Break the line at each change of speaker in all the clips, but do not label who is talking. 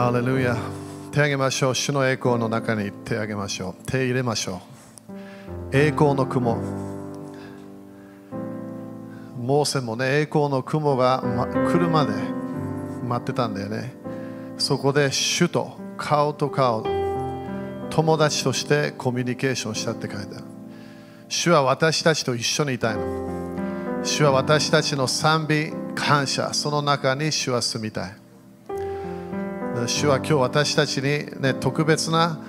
ハレルヤ手をげましょう。主の栄光の中に手を挙げましょう。手入れましょう。栄光の雲。モーセもね栄光の雲が、ま、来るまで待ってたんだよね。そこで主と顔と顔友達としてコミュニケーションしたって書いてある。主は私たちと一緒にいたいの。主は私たちの賛美感謝。その中に主は住みたい。主は今日私たちに、ね、特別な、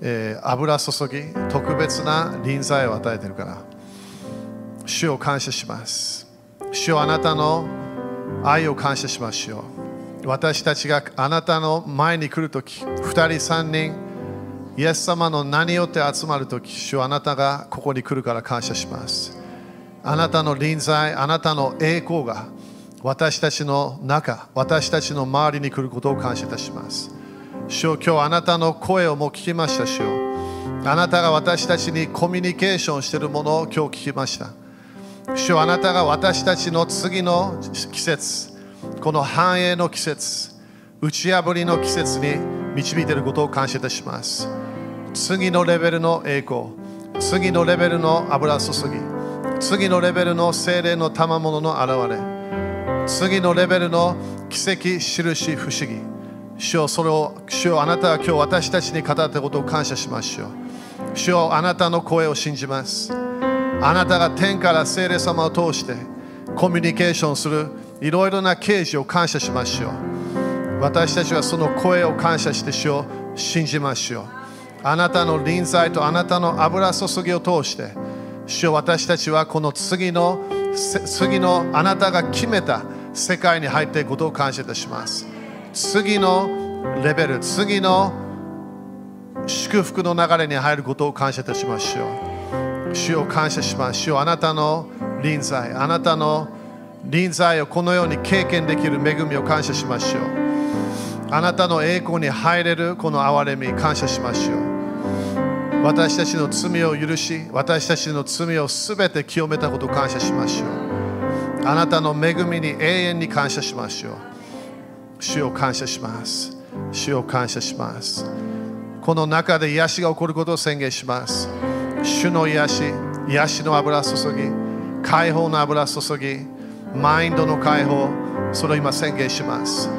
えー、油注ぎ特別な臨在を与えているから。主を感謝します。主をあなたの愛を感謝しましょう私たちがあなたの前に来るとき2人3人イエス様の名によって集まるとき主はあなたがここに来るから感謝します。あなたの臨在あなたの栄光が私たちの中、私たちの周りに来ることを感謝いたします。主よ今日あなたの声をも聞きました、主よあなたが私たちにコミュニケーションしているものを今日聞きました。主よあなたが私たちの次の季節、この繁栄の季節、打ち破りの季節に導いていることを感謝いたします。次のレベルの栄光、次のレベルの油注ぎ、次のレベルの精霊の賜物の現れ、次のレベルの奇跡、印、不思議。主よそれを、主よあなたは今日私たちに語ったことを感謝しましょう。主よあなたの声を信じます。あなたが天から聖霊様を通してコミュニケーションするいろいろな啓示を感謝しましょう。私たちはその声を感謝して主を信じましょう。あなたの臨在とあなたの油注ぎを通して、主よ私たちはこの次の次のあなたが決めた世界に入っていくことを感謝いたします。次のレベル、次の祝福の流れに入ることを感謝いたしましょう。主を感謝します。主をあなたの臨在、あなたの臨在をこのように経験できる恵みを感謝しましょう。あなたの栄光に入れるこの憐れみ感謝しましょう。私たちの罪を許し、私たちの罪をすべて清めたことを感謝しましょう。あなたの恵みに永遠に感謝しましょう。主を感謝します。主を感謝します。この中で癒しが起こることを宣言します。主の癒し、癒しの油注ぎ、解放の油注ぎ、マインドの解放、それを今宣言します。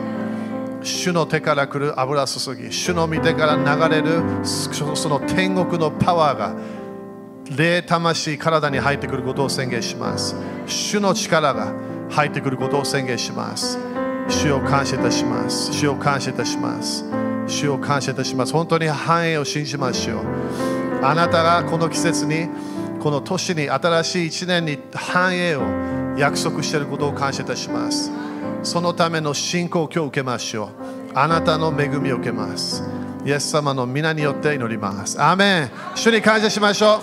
主の手から来る油注ぎ、主の御手から流れるその天国のパワーが霊魂体に入ってくることを宣言します主の力が入ってくることを宣言します。主を感謝いたします。主を感謝いたします。主を感謝いたします。本当に繁栄を信じましょうあなたがこの季節にこの年に新しい一年に繁栄を約束していることを感謝いたします。そのための信仰を今日受けましょうあなたの恵みを受けます。イエス様の皆によって祈ります。アーメン。主に感謝しましょう。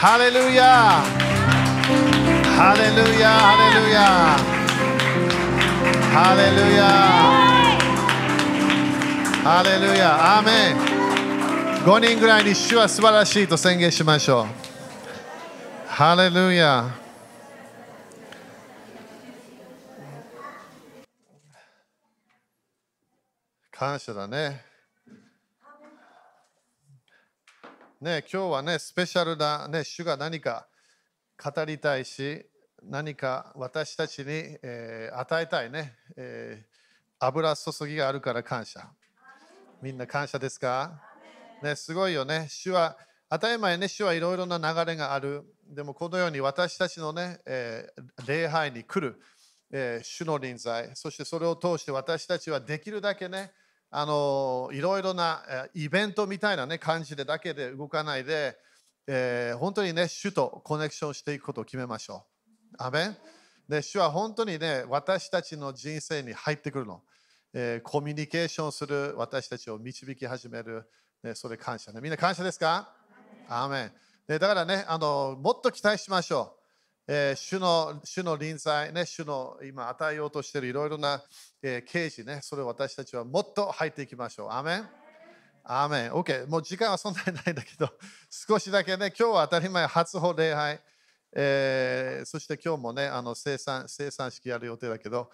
ハレルヤハレルヤハレルヤハレルヤハレルヤアーメン5人ぐらいに主は素晴らしいと宣言しましょう。ハレルヤ感謝だね。ね、今日はね、スペシャルな、ね、主が何か語りたいし、何か私たちに、えー、与えたいね、えー、油注ぎがあるから感謝。みんな感謝ですか？ね、すごいよね。主は、当たり前ね、主はいろいろな流れがある。でもこのように私たちのね、えー、礼拝に来る、えー、主の臨在、そしてそれを通して私たちはできるだけね、あのいろいろなイベントみたいな、ね、感じでだけで動かないで、えー、本当にね、主とコネクションしていくことを決めましょう。アメンで主は本当にね、私たちの人生に入ってくるの。えー、コミュニケーションする私たちを導き始める、ね、それ感謝ね。みんな感謝ですか？アメンでだからねあの、もっと期待しましょう。えー、主の主の臨在、ね、主の今与えようとしているいろいろな、えー、啓示ね、それを私たちはもっと入っていきましょう。アメンアーメン OK、もう時間はそんなにないんだけど、少しだけね、今日は当たり前、初歩礼拝、えー、そして今日もね、あの生産生産式やる予定だけど、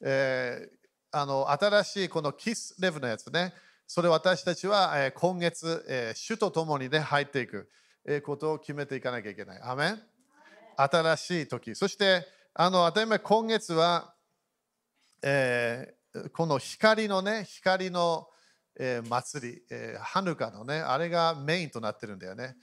えー、あの新しいこのキスレブのやつね、それ私たちは、え、今月、えー、主と共にね、入っていく、え、ことを決めていかなきゃいけない。アメン？新しい時。そして、あの当たり前、今月は、えー、この光のね、光の、えー、祭り、えー、ハヌカのね、あれがメインとなってるんだよね。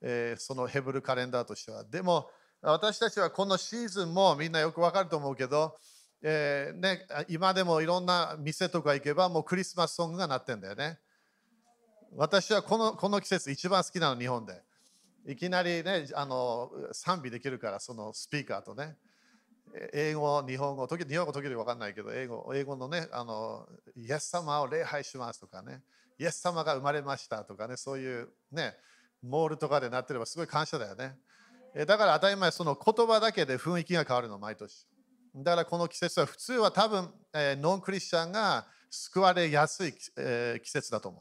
えー、そのヘブルカレンダーとしては。でも、私たちはこのシーズンもみんなよくわかると思うけど、えーね、今でもいろんな店とか行けばもうクリスマスソングが鳴ってんだよね。私はこのこの季節一番好きなの日本で。いきなりねあの賛美できるからそのスピーカーとね。英語、日本語、時日本語時々分かんないけど、英語英語のね、あの、イエス様を礼拝しますとかね、イエス様が生まれましたとかね、そういうね、モールとかでなってればすごい感謝だよね。だから当たり前、その言葉だけで雰囲気が変わるの、毎年。だからこの季節は普通は多分、え、ノンクリスチャンが救われやすい、え、季節だと思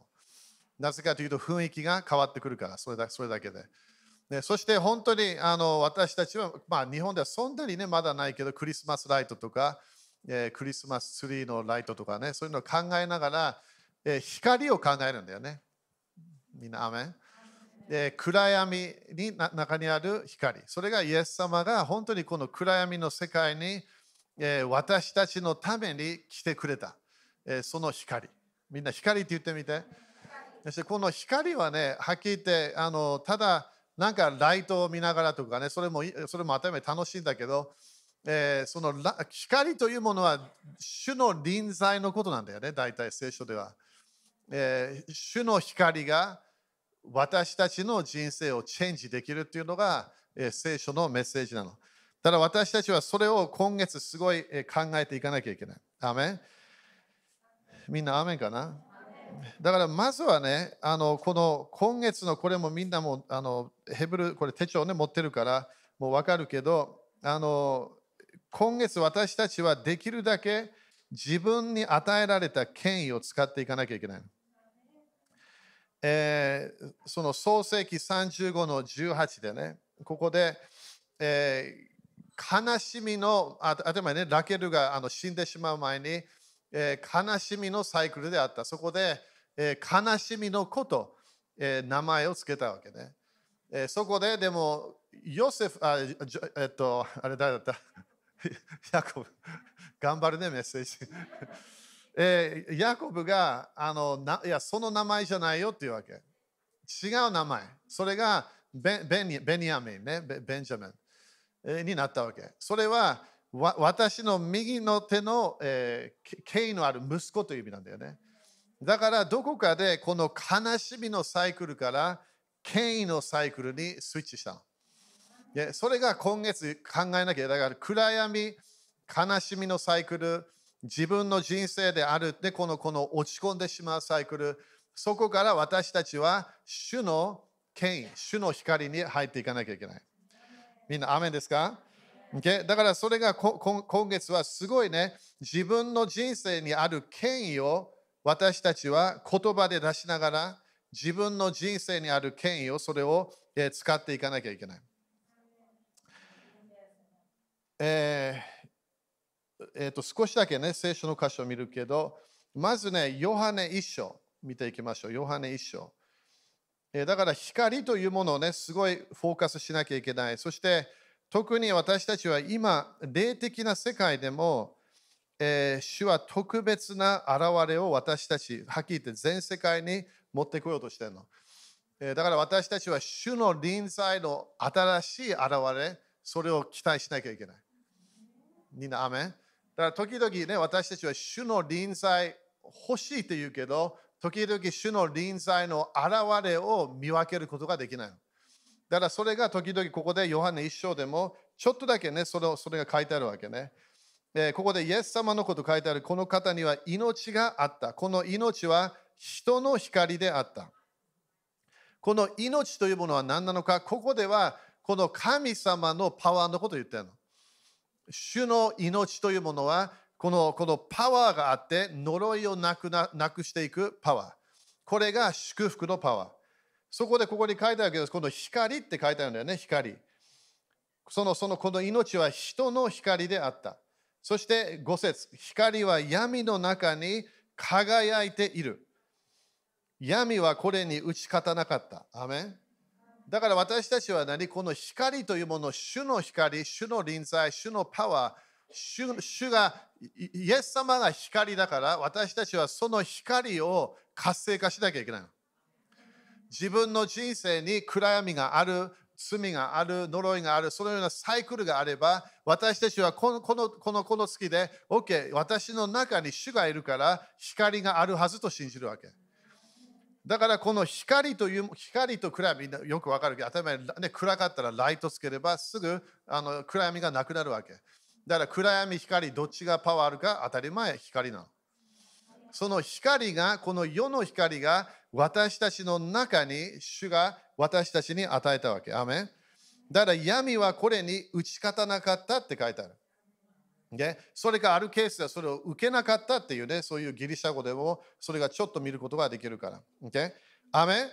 う。なぜかというと雰囲気が変わってくるから、それだそれだけで。でそして本当にあの私たちは、まあ、日本ではそんなにねまだないけどクリスマスライトとか、えー、クリスマスツリーのライトとかねそういうのを考えながら、えー、光を考えるんだよね。みんな、アメン。で暗闇に中にある光。それがイエス様が本当にこの暗闇の世界に、え、私たちのために来てくれた、え、その光。みんな光って言ってみて。そしてこの光はねはっきり言ってあのただなんかライトを見ながらとかねそれもそれも当たり前楽しいんだけど、え、その光というものは主の臨在のことなんだよね。大体聖書では、え、主の光が私たちの人生をチェンジできるっていうのが、え、聖書のメッセージなの。ただ私たちはそれを今月すごい考えていかなきゃいけない。アメン？みんなアメンかな？だからまずはね、あのこの今月のこれもみんなもあのヘブル、これ手帳ね持ってるからもう分かるけど、あの今月私たちはできるだけ自分に与えられた権威を使っていかなきゃいけない。えー、その創世紀35の18でね、ここで、えー、悲しみの、ああまね、ラケルがあの死んでしまう前に、えー、悲しみのサイクルであった。そこで、えー、悲しみのこと、えー、名前を付けたわけね。えー、そこででも、ヨセフ、あ、えっと、あれ誰だった？ヤコブ。頑張るね、メッセージ。えー、ヤコブがあのないやその名前じゃないよっていうわけ。違う名前。それがベベニベニヤミンね、ベンジャミン、えー、になったわけ。それはわ私の右の手の、えー、権威のある息子という意味なんだよね。だからどこかでこの悲しみのサイクルから権威のサイクルにスイッチしたの。でそれが今月考えなきゃ。だから暗闇、悲しみのサイクル、自分の人生であるってこのこの落ち込んでしまうサイクルそこから私たちは主の権威主の光に入っていかなきゃいけないみんなアメですか、okay? だからそれが今月はすごいね自分の人生にある権威を私たちは言葉で出しながら自分の人生にある権威をそれを使っていかなきゃいけない。えーえー、と少しだけね、聖書の箇所を見るけど、まずね、ヨハネ一章見ていきましょう。ヨハネ一章。えー、だから光というものをね、すごいフォーカスしなきゃいけない。そして特に私たちは今、霊的な世界でも、えー、主は特別な現れを私たち、はっきり言って全世界に持ってこようとしてるの。えー、だから私たちは主の臨在の新しい現れ、それを期待しなきゃいけない。みんな、アメン？だから時々ね、私たちは主の臨在欲しいと言うけど、時々主の臨在の現れを見分けることができない。だからそれが時々ここでヨハネ一章でもちょっとだけね、それそれが書いてあるわけね。えここでイエス様のこと書いてある、この方には命があった。この命は人の光であった。この命というものは何なのか、ここではこの神様のパワーのことを言ってるの。主の命というものはこのこのパワーがあって呪いをなくななくしていくパワー。これが祝福のパワー。そこでここに書いてあるけど、この光って書いてあるんだよね、光。そのそのこの命は人の光であった。そして5節光は闇の中に輝いている。闇はこれに打ち勝たなかった。アメンだから私たちは何？この光というもの、主の光、主の臨在、主のパワー、主主が、イエス様が光だから私たちはその光を活性化しなきゃいけない。自分の人生に暗闇がある、罪がある、呪いがある、そのようなサイクルがあれば、私たちはこのこのこのこの月で、OK、私の中に主がいるから光があるはずと信じるわけ。だからこの光という、光と暗闇、よくわかるけど、当たり前、ね、暗かったらライトつければすぐあの暗闇がなくなるわけ。だから暗闇、光、どっちがパワーあるか当たり前、光なの。その光が、この世の光が私たちの中に主が私たちに与えたわけ。アメンだから闇はこれに打ち勝たなかったって書いてある。でそれがあるケースではそれを受けなかったっていうね、そういうギリシャ語でもそれがちょっと見ることができるから。ねアメ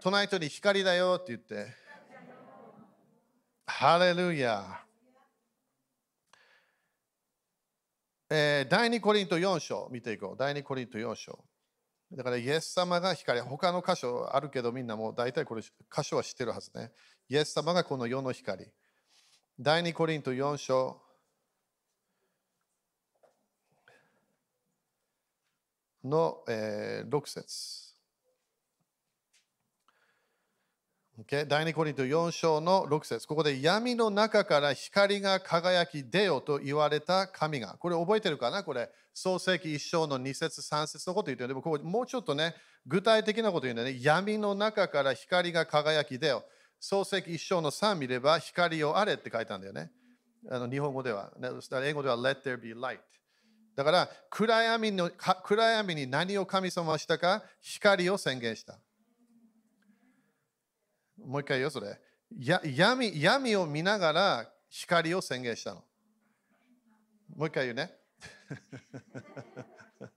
隣人に光だよって言って。ハレルヤえー、第2コリント4章見ていこう。第2コリント4章。だからイエス様が光、他の箇所あるけどみんなもう大体これ箇所は知ってるはずね。イエス様がこの世の光。第2コリント4章。の、えー、6節 Okay? 第2コリント4章の6節ここで闇の中から光が輝き出よと言われた神が。これ覚えてるかな？これ、創世記1章の2節3節のこと言ってるでもここもうちょっとね、具体的なこと言うんだね。闇の中から光が輝き出よ。創世記1章の3見れば光をあれって書いたんだよね。あの日本語では。英語では Let there be light。だから暗闇の暗闇に何を神様はしたか光を宣言した。もう一回言うよ、それ。や闇闇を見ながら光を宣言したの。もう一回言うね。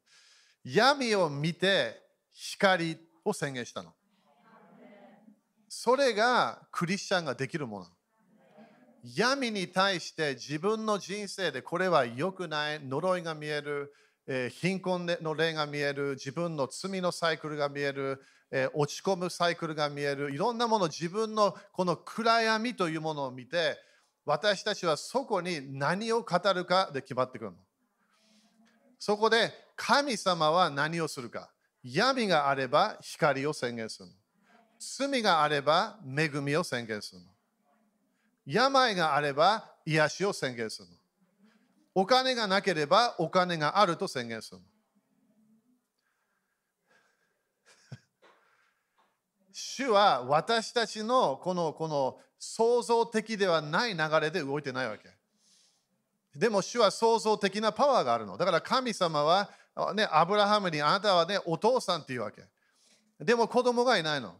闇を見て光を宣言したの。それがクリスチャンができるもの。闇に対して自分の人生でこれは良くない、呪いが見える、えー、貧困の霊が見える、自分の罪のサイクルが見える、えー、落ち込むサイクルが見える、いろんなもの、自分のこの暗闇というものを見て、私たちはそこに何を語るかで決まってくるの。そこで神様は何をするか。闇があれば光を宣言するの。罪があれば恵みを宣言するの。病があれば癒しを宣言する。お金がなければお金があると宣言する。主は私たちのこのこの創造的ではない流れで動いてないわけ。でも主は創造的なパワーがあるの。だから神様は、ね、アブラハムにあなたはね、お父さんっていうわけ。でも子供がいないの。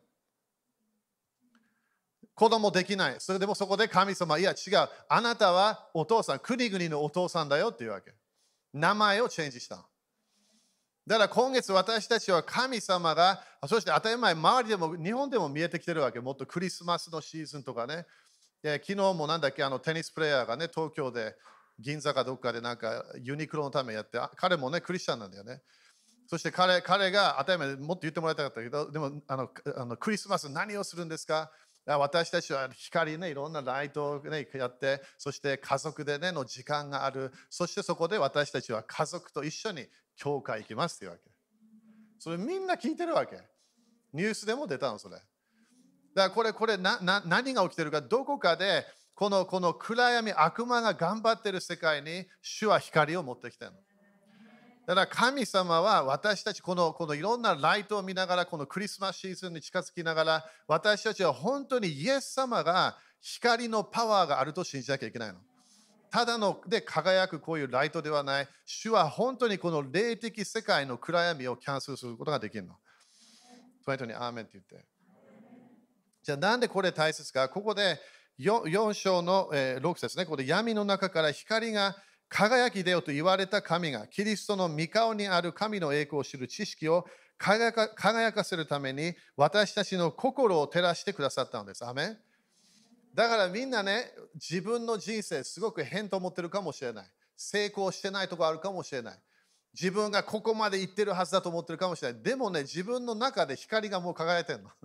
子供できない。それでもそこで神様、いや違う。あなたはお父さん、国々のお父さんだよっていうわけ。名前をチェンジした。だから今月私たちは神様が、そして当たり前、周りでも日本でも見えてきてるわけ。もっとクリスマスのシーズンとかね。昨日もなんだっけ、あのテニスプレーヤーがね、東京で銀座かどっかでなんかユニクロのためやって、彼もね、クリスチャンなんだよね。そして彼彼が当たり前もっと言ってもらいたかったけど、でもあのあのクリスマス何をするんですか？私たちは光ね、いろんなライトを、ね、やって、そして家族でね、の時間がある。そしてそこで私たちは家族と一緒に教会行きますっていうわけ。それみんな聞いてるわけ。ニュースでも出たの、それ。だからこれ、これなな何が起きてるか、どこかでこのこの暗闇、悪魔が頑張ってる世界に主は光を持ってきてるの。だから神様は私たちこのこのいろんなライトを見ながらこのクリスマスシーズンに近づきながら私たちは本当にイエス様が光のパワーがあると信じなきゃいけないの。ただので輝くこういうライトではない。主は本当にこの霊的世界の暗闇をキャンセルすることができるの。トにアーメンって言って。じゃあなんでこれ大切かここで 4, 4章の6節ね。ここで闇の中から光が輝き出よと言われた神が、キリストの御顔にある神の栄光を知る知識を輝か輝かせるために、私たちの心を照らしてくださったのです。アメだからみんなね、自分の人生すごく変と思ってるかもしれない。成功してないとこあるかもしれない。自分がここまで行ってるはずだと思ってるかもしれない。でもね、自分の中で光がもう輝いてるの。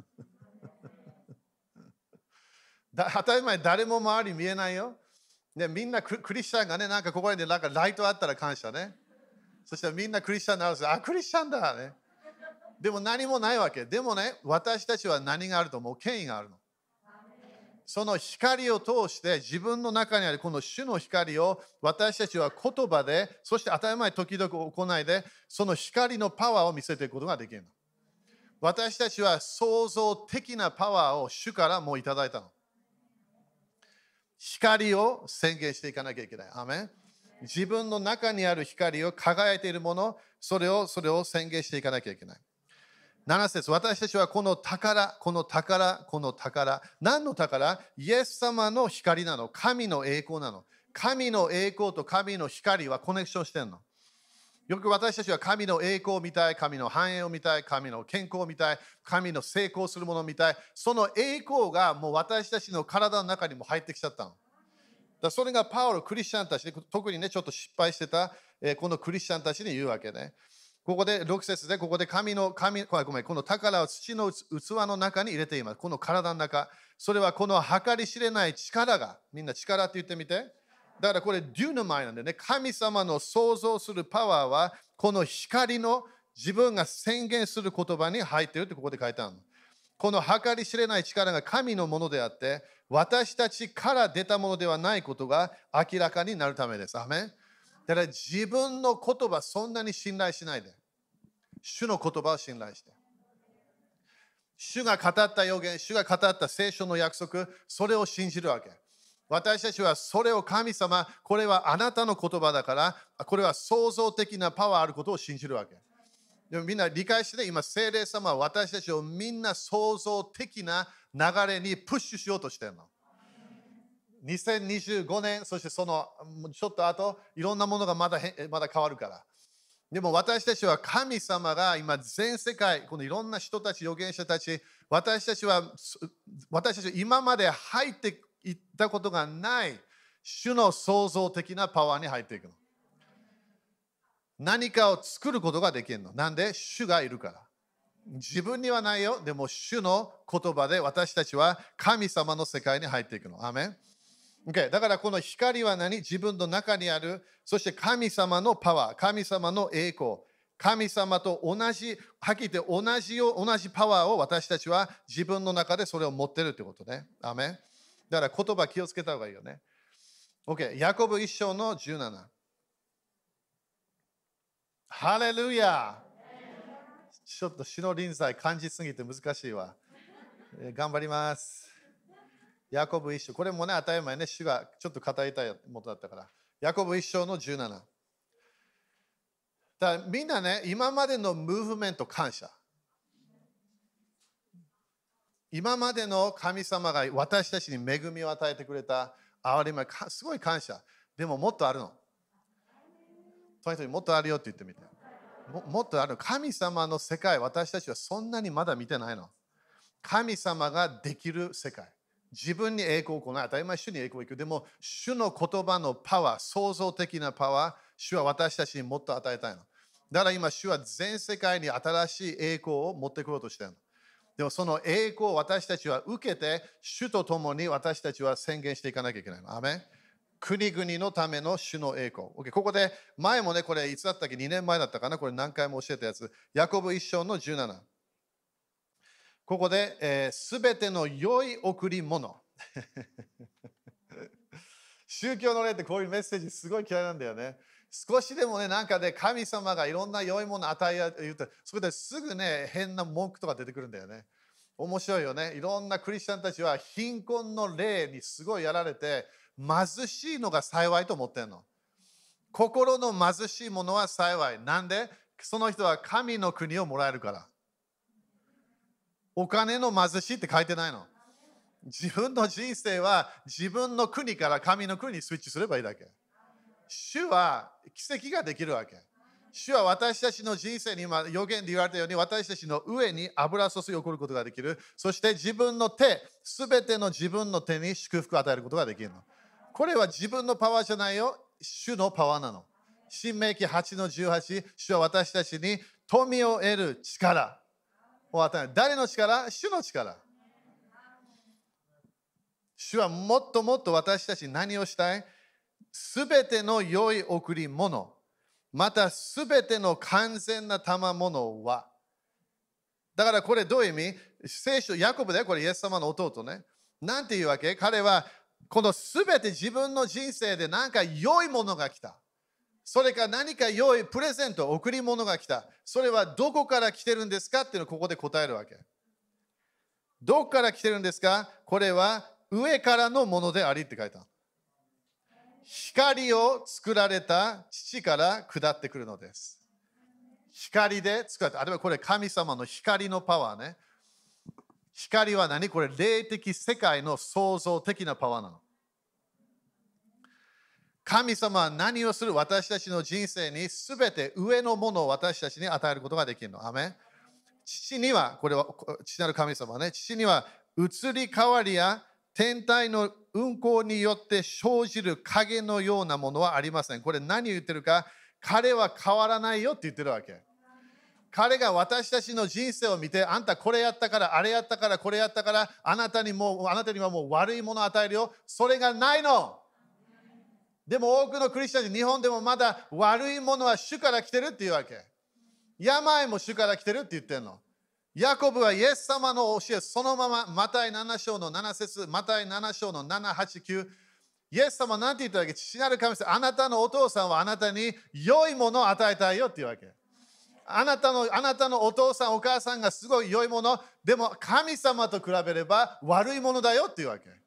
だ当たり前、誰も周り見えないよ。ね、みんなクリスチャンがね、なんかここになんかライトあったら感謝ね。そしたらみんなクリスチャンになるんですあ、クリスチャンだね。でも何もないわけ。でもね、私たちは何があると思う？権威があるの。その光を通して自分の中にあるこの主の光を私たちは言葉で、そして当たり前時々行いで、その光のパワーを見せていくことができるの。私たちは創造的なパワーを主からもういただいたの。光を宣言していかなきゃいけない。アメ自分の中にある光を輝いているもの、それをそれを宣言していかなきゃいけない。7節私たちはこの宝、この宝、この宝。何の宝？イエス様の光なの。神の栄光なの。神の栄光と神の光はコネクションしてんの。よく私たちは神の栄光を見たい、神の繁栄を見たい、神の健康を見たい、神の成功するものを見たい。その栄光がもう私たちの体の中にも入ってきちゃったの。だそれがパウロ、クリスチャンたちで特にね、ちょっと失敗してた、え、このクリスチャンたちに言うわけね。ここで6節で、ここで神の、神、ごめん、この宝を土の器の中に入れています。この体の中。それはこの計り知れない力が、みんな力って言ってみて。だからこれ、デューナマイなんでね、神様の創造するパワーは、この光の自分が宣言する言葉に入ってるってここで書いてあるの。この計り知れない力が神のものであって、私たちから出たものではないことが明らかになるためです。アメンだから自分の言葉そんなに信頼しないで。主の言葉を信頼して。主が語った予言、主が語った聖書の約束、それを信じるわけ。私たちはそれを神様、これはあなたの言葉だから、これは創造的なパワーあることを信じるわけ。でもみんな理解して、今、聖霊様は私たちをみんな創造的な流れにプッシュしようとしてるの。2025年、そしてそのちょっと後、いろんなものがまだまだ変わるから。でも私たちは神様が今全世界、このいろんな人たち、預言者たち、私たちは、私たち今まで入っていったことがない主の創造的なパワーに入っていくの。何かを作ることができるの。なんで？主がいるから。自分にはないよ。でも主の言葉で私たちは神様の世界に入っていくの。アメン Okay、だからこの光は何？自分の中にある、そして神様のパワー、神様の栄光、神様と同じ、はっきり言って同じよ同じパワーを私たちは自分の中でそれを持ってるってことね。アメンだから言葉気をつけた方がいいよね。OK、ヤコブ一章の17。ハレルヤちょっと死の臨在感じすぎて難しいわ。頑張ります。ヤコブ一章。これもね、当たり前ね、主がちょっと語りたいものだったから。ヤコブ一章の17。だみんなね、今までのムーブメント感謝。今までの神様が私たちに恵みを与えてくれた憐れみはすごい感謝。でももっとあるの。とにかくもっとあるよって言ってみても。もっとある。神様の世界、私たちはそんなにまだ見てないの。神様ができる世界。自分に栄光を行う。当たり前、主に栄光を行く。でも、主の言葉のパワー、創造的なパワー、主は私たちにもっと与えたいの。だから今、主は全世界に新しい栄光を持ってくろうとしているの。でもその栄光を私たちは受けて、主と共に私たちは宣言していかなきゃいけないの。アメ国々のための主の栄光。Okay、ここで、前もね、これいつだったっけ ?2 年前だったかな？これ何回も教えたやつ。ヤコブ一章の17。ここで、えー、全ての良い贈り物。宗教の例ってこういうメッセージすごい嫌いなんだよね。少しでもね、なんかで、ね、神様がいろんな良いものを与え言って、そこですぐね、変な文句とか出てくるんだよね。面白いよね。いろんなクリスチャンたちは貧困の霊にすごいやられて、貧しいのが幸いと思ってるの。心の貧しいものは幸い。なんで？その人は神の国をもらえるから。お金の貧しいって書いてないの。自分の人生は自分の国から神の国にスイッチすればいいだけ。主は奇跡ができるわけ。主は私たちの人生に今予言で言われたように私たちの上に油注ぎ起こることができる。そして自分の手、すべての自分の手に祝福を与えることができるの。これは自分のパワーじゃないよ。主のパワーなの。新明記8の18、主は私たちに富を得る力を与える。誰の力？主の力。主はもっともっと私たちに何をしたい？すべての良い贈り物、またすべての完全な賜物は、だからこれどういう意味？聖書、ヤコブでこれイエス様の弟ね。なんていうわけ？彼はこのすべて自分の人生で何か良いものが来た。それか何か良いプレゼント、贈り物が来た。それはどこから来てるんですか？っていうのをここで答えるわけ。どこから来てるんですか？これは上からのものでありって書いた。光を作られた父から下ってくるのです。光で作られた。あるいはこれ神様の光のパワーね。光は何これ霊的世界の創造的なパワーなの。神様は何をする私たちの人生にすべて上のものを私たちに与えることができるの。アメ父には、これは父なる神様ね、父には移り変わりや天体の運行によって生じる影のようなものはありません。これ何言ってるか、彼は変わらないよって言ってるわけ。彼が私たちの人生を見て、あんたこれやったから、あれやったから、これやったから、あなたにもあなたにはもう悪いものを与えるよ。それがないの。でも多くのクリスチャン日本でもまだ悪いものは主から来てるっていうわけ。病も主から来てるって言ってるの。ヤコブはイエス様の教えそのまま、マタイ7章の7節マタイ7章の7、8、9。イエス様は何て言ったわけ父なる神様、あなたのお父さんはあなたに良いものを与えたいよっていうわけ。あなたのあなたのお父さん、お母さんがすごい良いもの、でも神様と比べれば悪いものだよっていうわけ。という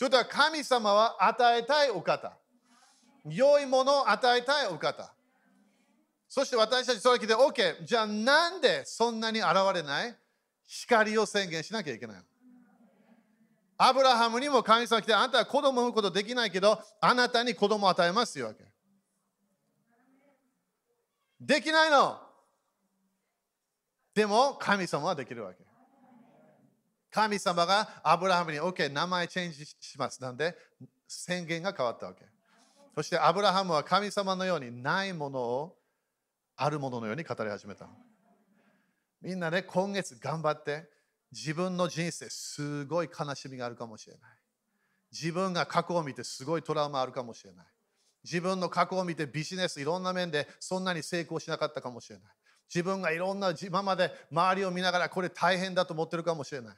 ことは神様は与えたいお方。良いものを与えたいお方。そして私たちそれ聞いて、OK、じゃあなんでそんなに現れない？光を宣言しなきゃいけないアブラハムにも神様来て、あなたは子供を産むことできないけど、あなたに子供を与えますよわけ。できないの。でも神様はできるわけ。神様がアブラハムに OK、名前チェンジします。なんで？宣言が変わったわけ。そしてアブラハムは神様のようにないものをあるもののように語り始めた。みんなね、今月頑張って自分の人生すごい悲しみがあるかもしれない。自分が過去を見てすごいトラウマあるかもしれない。自分の過去を見てビジネスいろんな面でそんなに成功しなかったかもしれない。自分がいろんな今まで周りを見ながらこれ大変だと思ってるかもしれない。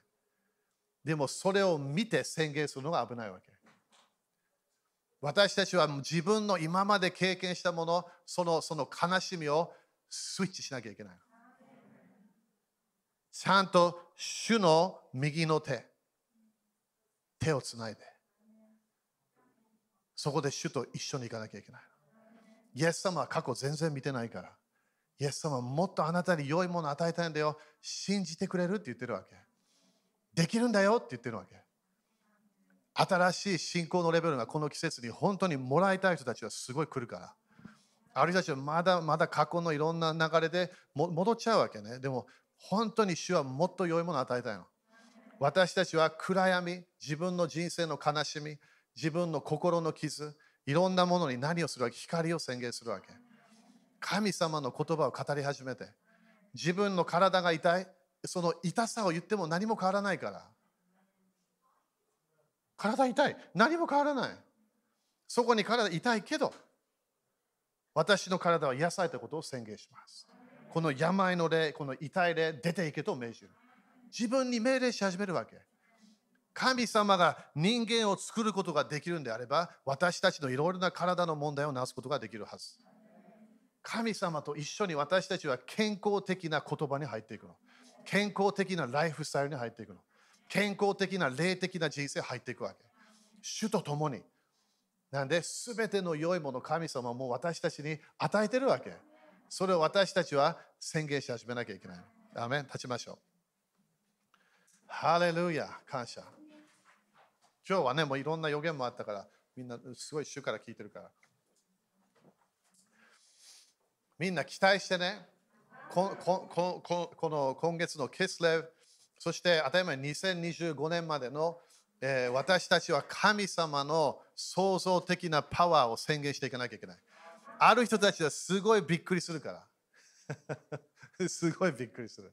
でもそれを見て宣言するのが危ないわけ。私たちは自分の今まで経験したもの、そのその悲しみをスイッチしなきゃいけない。ちゃんと主の右の手、手をつないで、そこで主と一緒に行かなきゃいけない。イエス様は過去全然見てないから、イエス様はもっとあなたに良いものを与えたいんだよ。信じてくれるって言ってるわけ。できるんだよって言ってるわけ。新しい信仰のレベルがこの季節に本当にもらいたい人たちはすごい来るから。ある人たちはまだまだ過去のいろんな流れで戻っちゃうわけね。でも本当に主はもっと良いものを与えたいの。私たちは暗闇、自分の人生の悲しみ、自分の心の傷、いろんなものに何をするわけ光を宣言するわけ。神様の言葉を語り始めて、自分の体が痛い、その痛さを言っても何も変わらないから。体痛い。何も変わらない。そこに体痛いけど、私の体は癒されたことを宣言します。この病の霊、この痛い霊、出ていけと命じる。自分に命令し始めるわけ。神様が人間を作ることができるんであれば、私たちのいろいろな体の問題を治すことができるはず。神様と一緒に私たちは健康的な言葉に入っていくの。健康的なライフスタイルに入っていくの。健康的な霊的な人生入っていくわけ。主と共に。なんで、すべての良いもの神様も私たちに与えてるわけ。それを私たちは宣言し始めなきゃいけない。アメン立ちましょう。ハレルヤ感謝。今日はね、もういろんな予言もあったから、みんなすごい主から聞いてるから。みんな期待してね、ここここの今月のキスレブ、そして当たり前2025年までのえー私たちは神様の創造的なパワーを宣言していかなきゃいけない。ある人たちはすごいびっくりするから。すごいびっくりする。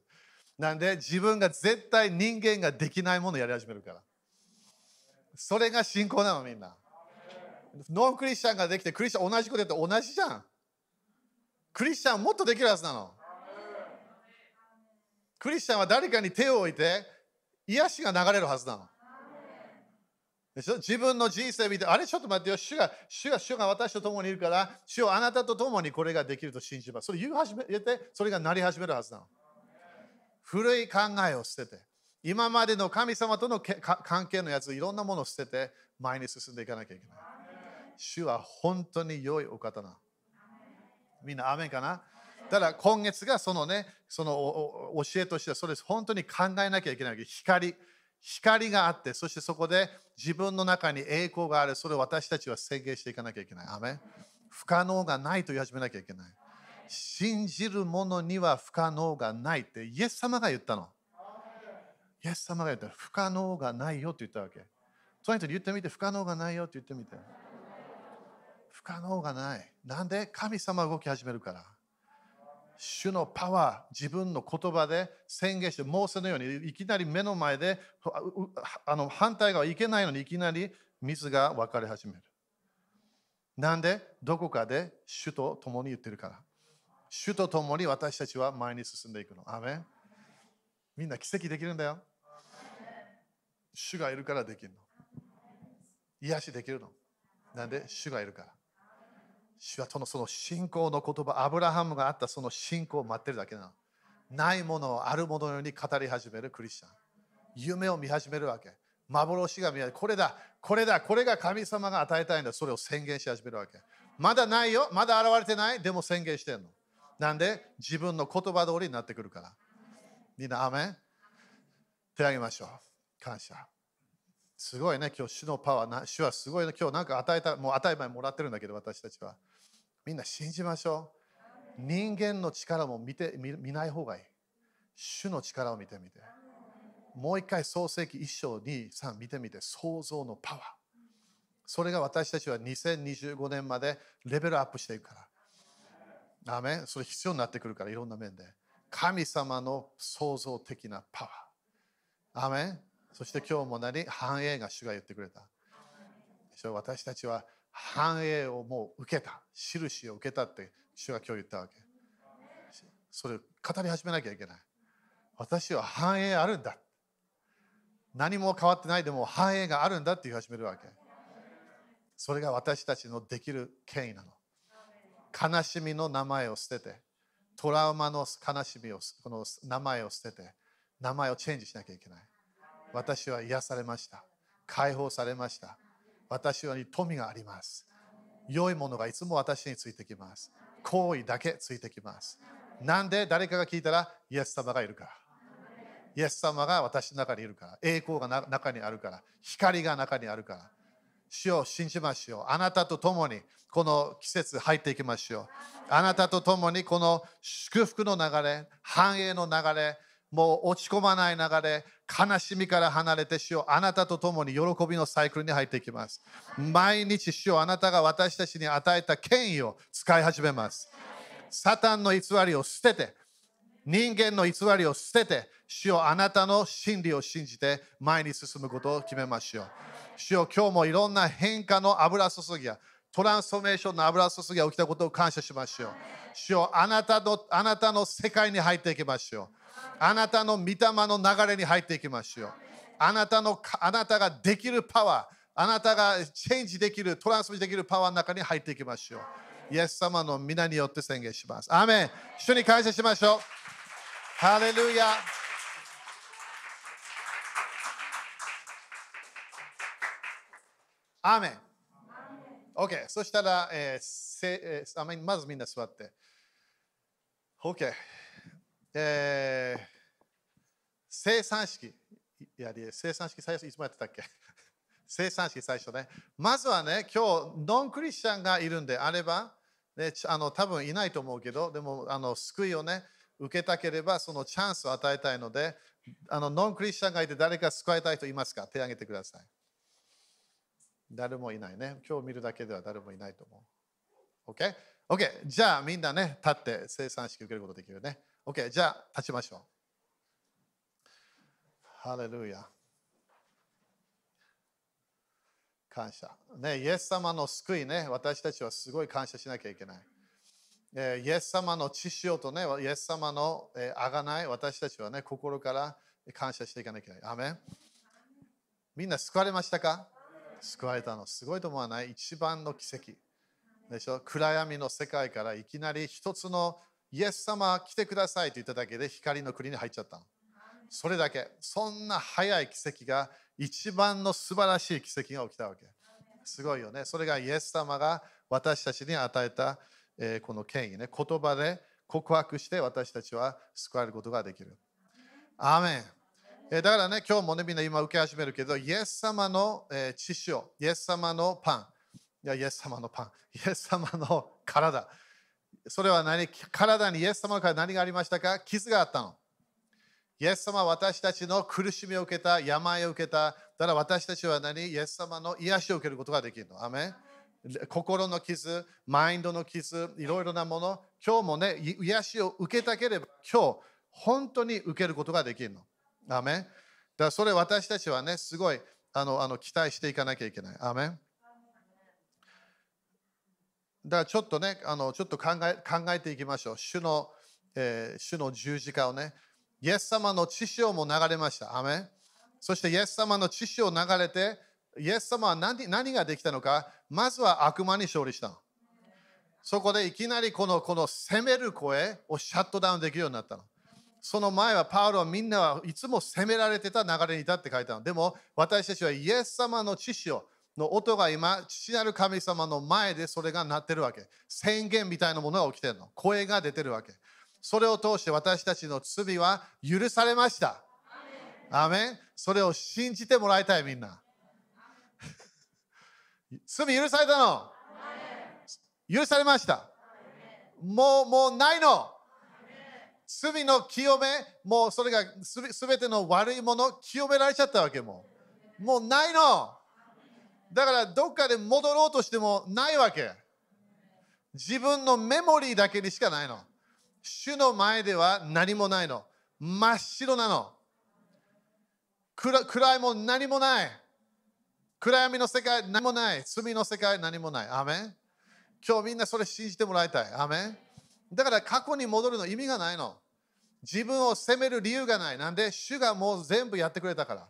なんで自分が絶対人間ができないものをやり始めるから。それが信仰なのみんな。ノンクリスチャンができてクリスチャン同じことやって同じじゃん。クリスチャンもっとできるはずなの。クリスチャンは誰かに手を置いて癒しが流れるはずなの。でしょ？自分の人生見て、あれ？ちょっと待ってよ、主が、主が、主が私と共にいるから、主よあなたと共にこれができると信じます。それ言い始め言って、それがなり始めるはずなの。古い考えを捨てて、今までの神様との関係のやつ、いろんなものを捨てて、前に進んでいかなきゃいけない。主は本当に良いお方な。みんな、アメンかな？ただ今月がそのね、その教えとしては、それ本当に考えなきゃいけない。光、光があって、そしてそこで自分の中に栄光がある。それを私たちは宣言していかなきゃいけない。アーメ不可能がないと言い始めなきゃいけない。信じる者には不可能がないってイエス様が言ったの。イエス様が言った不可能がないよって言ったわけ。その人に言ってみて、不可能がないよって言ってみて。不可能がない。なんで神様動き始めるから。主のパワー、自分の言葉で宣言して、モーセのようにいきなり目の前であの反対側行けないのにいきなり水が分かれ始める。なんでどこかで主と共に言ってるから。主と共に私たちは前に進んでいくの。アメンみんな奇跡できるんだよ。主がいるからできるの。癒しできるの。なんで主がいるから。主はそのその信仰の言葉、アブラハムがあったその信仰を待ってるだけなの。ないものをあるものように語り始めるクリスチャン。夢を見始めるわけ。幻が見える。これだ、これだ、これが神様が与えたいんだ。それを宣言し始めるわけ。まだないよ、まだ現れてない、でも宣言してんの。なんで？自分の言葉通りになってくるから。みんな、アメン手を挙げましょう。感謝。すごいね、今日主のパワーな、主はすごいね、今日なんか与えた、もう与え前もらってるんだけど、私たちは。みんな信じましょう。人間の力も見て見ない方がいい。主の力を見てみて。もう一回創世記一章二三見てみて、創造のパワー。それが私たちは2025年までレベルアップしていくから。アーメそれ必要になってくるから、いろんな面で。神様の創造的なパワー。アーメそして今日も何繁栄が主が言ってくれた。私たちは繁栄をもう受けた。印を受けたって主が今日言ったわけ。それを語り始めなきゃいけない。私は繁栄あるんだ。何も変わってないでも繁栄があるんだって言い始めるわけ。それが私たちのできる権威なの。悲しみの名前を捨てて、トラウマの悲しみを、この名前を捨てて、名前をチェンジしなきゃいけない。私は癒されました。解放されました。私は富があります。良いものがいつも私についてきます。行為だけついてきます。なんで誰かが聞いたら、イエス様がいるから。イエス様が私の中にいるから。栄光が中にあるから。光が中にあるから。主を信じましょう。あなたと共にこの季節入っていきましょう。あなたと共にこの祝福の流れ、繁栄の流れ、もう落ち込まない流れ、悲しみから離れて主よあなたと共に喜びのサイクルに入っていきます。毎日主よあなたが私たちに与えた権威を使い始めます。サタンの偽りを捨てて、人間の偽りを捨てて、主よあなたの真理を信じて前に進むことを決めましょう。主よ今日もいろんな変化の油注ぎやトランスフォーメーションの油注ぎが起きたことを感謝しましょう。主よあなたのあなたの世界に入っていきましょう。あなたの御霊の流れに入っていきましょう。あなたのあなたができるパワー、あなたがチェンジできる、トランスフォーできるパワーの中に入っていきましょう。イエス様の皆によって宣言します。アーメン一緒に感謝しましょう。ハレルヤアーメン OK、そしたら、えーせえー、まずみんな座って。OK。えー、生産式。やり生産式最初いつもやってたっけ？生産式最初ね。まずはね、今日、ノンクリスチャンがいるんであれば、ね、あの多分いないと思うけど、でもあの救いをね、受けたければそのチャンスを与えたいので、あのノンクリスチャンがいて誰か救われたい人いますか？手を挙げてください。誰もいないね。今日見るだけでは誰もいないと思う。OK? OK。じゃあみんなね、立って生産式受けることできるね。OK。じゃあ立ちましょう。ハレルヤ。感謝。ね、イエス様の救いね、私たちはすごい感謝しなきゃいけない。えイエス様の知識とね、イエス様のあがない、私たちはね、心から感謝していかなきゃいけない。アメンみんな救われましたか？救われたの。すごいと思わない？一番の奇跡。でしょ？暗闇の世界からいきなり一つのイエス様来てくださいと言っただけで光の国に入っちゃったの。それだけ。そんな早い奇跡が一番の素晴らしい奇跡が起きたわけ。すごいよね。それがイエス様が私たちに与えた、えー、この権威ね。言葉で告白して私たちは救われることができる。アーメン。えー、だからね、今日もね、みんな今受け始めるけど、イエス様の、えー、知識を、イエス様のパン、いや、イエス様のパン、イエス様の体。それは何体にイエス様の体何がありましたか？傷があったの。イエス様は私たちの苦しみを受けた、病を受けた。だから私たちは何？イエス様の癒しを受けることができるの。アメ心の傷、マインドの傷、いろいろなもの。今日もね、癒しを受けたければ、今日、本当に受けることができるの。アメだからそれ私たちはね、すごいあのあの期待していかなきゃいけない。アメだからちょっとね、あのちょっと考え考えていきましょう。主の,、えー、主の十字架をね。イエス様の血潮も流れました。アメそしてイエス様の血潮流れて、イエス様は何何ができたのか、まずは悪魔に勝利したの。そこでいきなりこのこの責める声をシャットダウンできるようになったの。その前はパウロはみんなはいつも責められてた流れにいたって書いたの。でも私たちはイエス様の血潮の音が今、父なる神様の前でそれが鳴ってるわけ。宣言みたいなものが起きてるの。声が出てるわけ。それを通して私たちの罪は許されました。アメンそれを信じてもらいたいみんな。罪許されたの？許されました。もう、もうないの。罪の清め、もうそれがすべての悪いもの、清められちゃったわけもう。もうないの。だからどっかで戻ろうとしてもないわけ。自分のメモリーだけにしかないの。主の前では何もないの。真っ白なの。暗いも何もない。暗闇の世界何もない。罪の世界何もない。アメン今日みんなそれ信じてもらいたい。アメンだから過去に戻るの意味がないの。自分を責める理由がない。なんで？主がもう全部やってくれたから。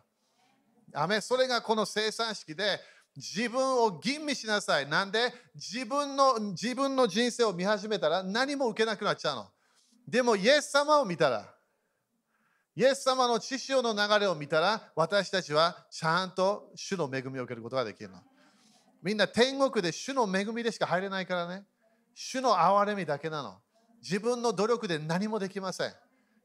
アメそれがこの生産式で自分を吟味しなさい。なんで？自分の自分の人生を見始めたら何も受けなくなっちゃうの。でも、イエス様を見たら、イエス様の知潮の流れを見たら、私たちはちゃんと主の恵みを受けることができるの。みんな天国で主の恵みでしか入れないからね。主の憐れみだけなの。自分の努力で何もできません。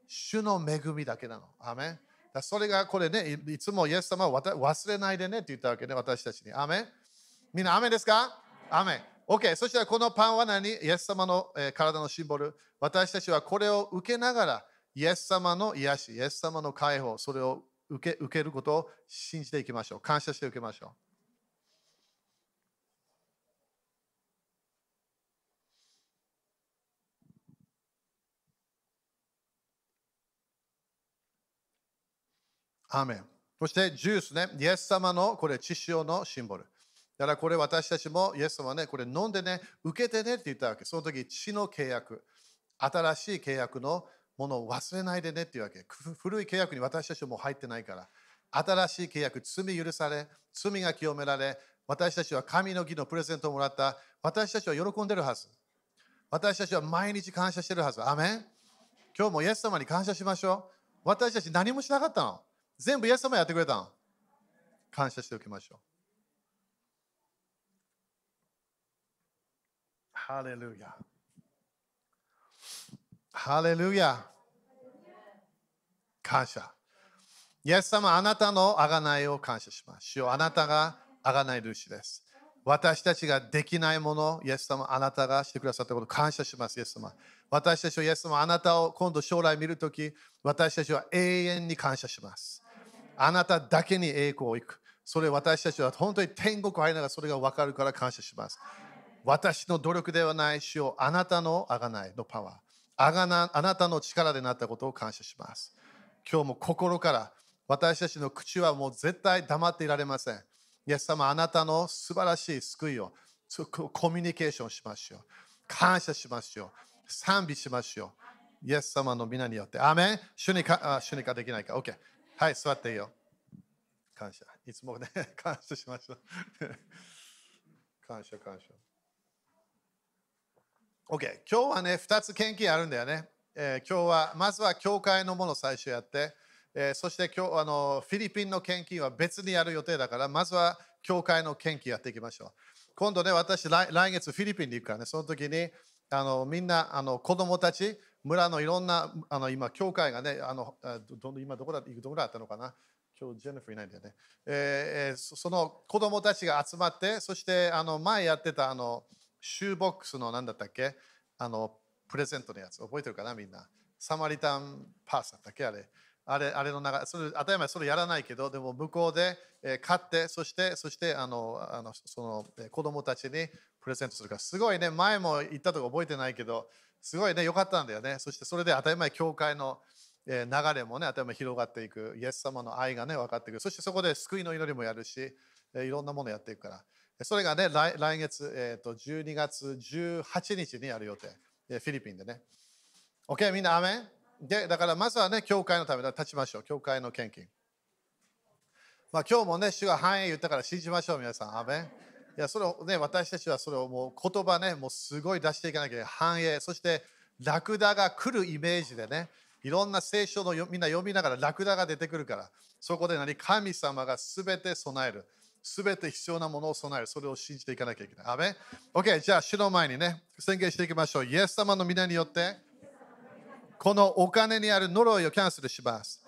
主の恵みだけなの。アメだそれがこれね、いつもイエス様を忘れないでねって言ったわけね、私たちに。アメみんな、アメですか？アメ OK、そしたらこのパンは何？イエス様の、えー、体のシンボル。私たちはこれを受けながら、イエス様の癒し、イエス様の解放、それを受け受けることを信じていきましょう。感謝して受けましょう。アメンそしてジュースね、イエス様のこれ、血潮のシンボル。だからこれ私たちもイエス様はね、これ飲んでね、受けてねって言ったわけ。その時、血の契約、新しい契約のものを忘れないでねっていうわけ。古い契約に私たちも入ってないから。新しい契約、罪許され、罪が清められ、私たちは神の義のプレゼントをもらった。私たちは喜んでるはず。私たちは毎日感謝してるはず。アメン今日もイエス様に感謝しましょう。私たち何もしなかったの。全部イエス様やってくれたの。感謝しておきましょう。ハレルヤ。ハレルヤ。感謝。イエス様、あなたの贖いを感謝します。主よあなたが贖い主です。私たちができないもの、イエス様、あなたがしてくださったことを感謝します、イエス様。私たちはイエス様あなたを今度将来見るとき、私たちは永遠に感謝します。あなただけに栄光をいく。それ私たちは本当に天国入りながらそれが分かるから感謝します。私の努力ではない主をあなたのあがないのパワー。あがなあなたの力でなったことを感謝します。今日も心から私たちの口はもう絶対黙っていられません。イエス様、あなたの素晴らしい救いをコミュニケーションしましょう。感謝しましょう。賛美しましょう。イエス様の皆によって。アーメン主にかあ主にかできないか。OK。はい、座っていいよ。感謝。いつもね、感謝しましょう。感謝、感謝。OK。今日はね、2つ献金あるんだよね。えー今日は、まずは教会のものを最初やって、えーそして今日あのフィリピンの献金は別にやる予定だから、まずは教会の献金やっていきましょう。今度ね、私来、来月フィリピンに行くからね、その時にあのみんなあの子供たち、村のいろんなあの今、教会がね、あのどど今どこだどこだったのかな？今日ジェニファーいないんだよね。えーそその子供たちが集まって、そしてあの前やってたあのシューボックスの何だったっけ？あのプレゼントのやつ、覚えてるかなみんな？サマリタンパースだったっけ？あれ。あれあれの中それ当たり前それやらないけど、でも向こうで、えー買って、そしてそしてあのあのその、えー子供たちにプレゼントするから、すごいね、前も言ったとこ覚えてないけど、すごいね、よかったんだよね。そしてそれで当たり前、教会の、流れもね、当たり前広がっていく。イエス様の愛がね、分かっていく。そしてそこで救いの祈りもやるし、いろんなものやっていくから。それがね、来来月、えー、と12月18日にやる予定。フィリピンでね。OK、みんな、アメン？で、だからまずはね、教会のために立ちましょう。教会の献金。まあ今日もね、主が繁栄言ったから信じましょう、皆さん。アメン？いや、それをね、私たちはそれをもう言葉ね、もうすごい出していかなきゃ。繁栄、そしてラクダが来るイメージでね、いろんな聖書のよみんな読みながらラクダが出てくるから、そこで何？神様がすべて備える。すべて必要なものを備える。それを信じていかなきゃいけない。アメ ?OK、じゃあ主の前にね、宣言していきましょう。イエス様の皆によって、このお金にある呪いをキャンセルします。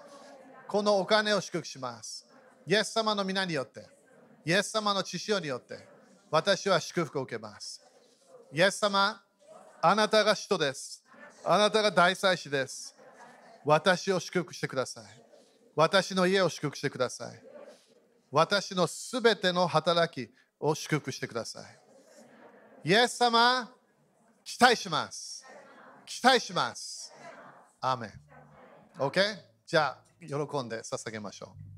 このお金を祝福します。イエス様の皆によって、イエス様の血潮によって、私は祝福を受けます。イエス様、あなたが使徒です。あなたが大祭司です。私を祝福してください。私の家を祝福してください。私のすべての働きを祝福してください。イエス様、期待します。期待します。アーメン。OK? じゃあ、喜んで捧げましょう。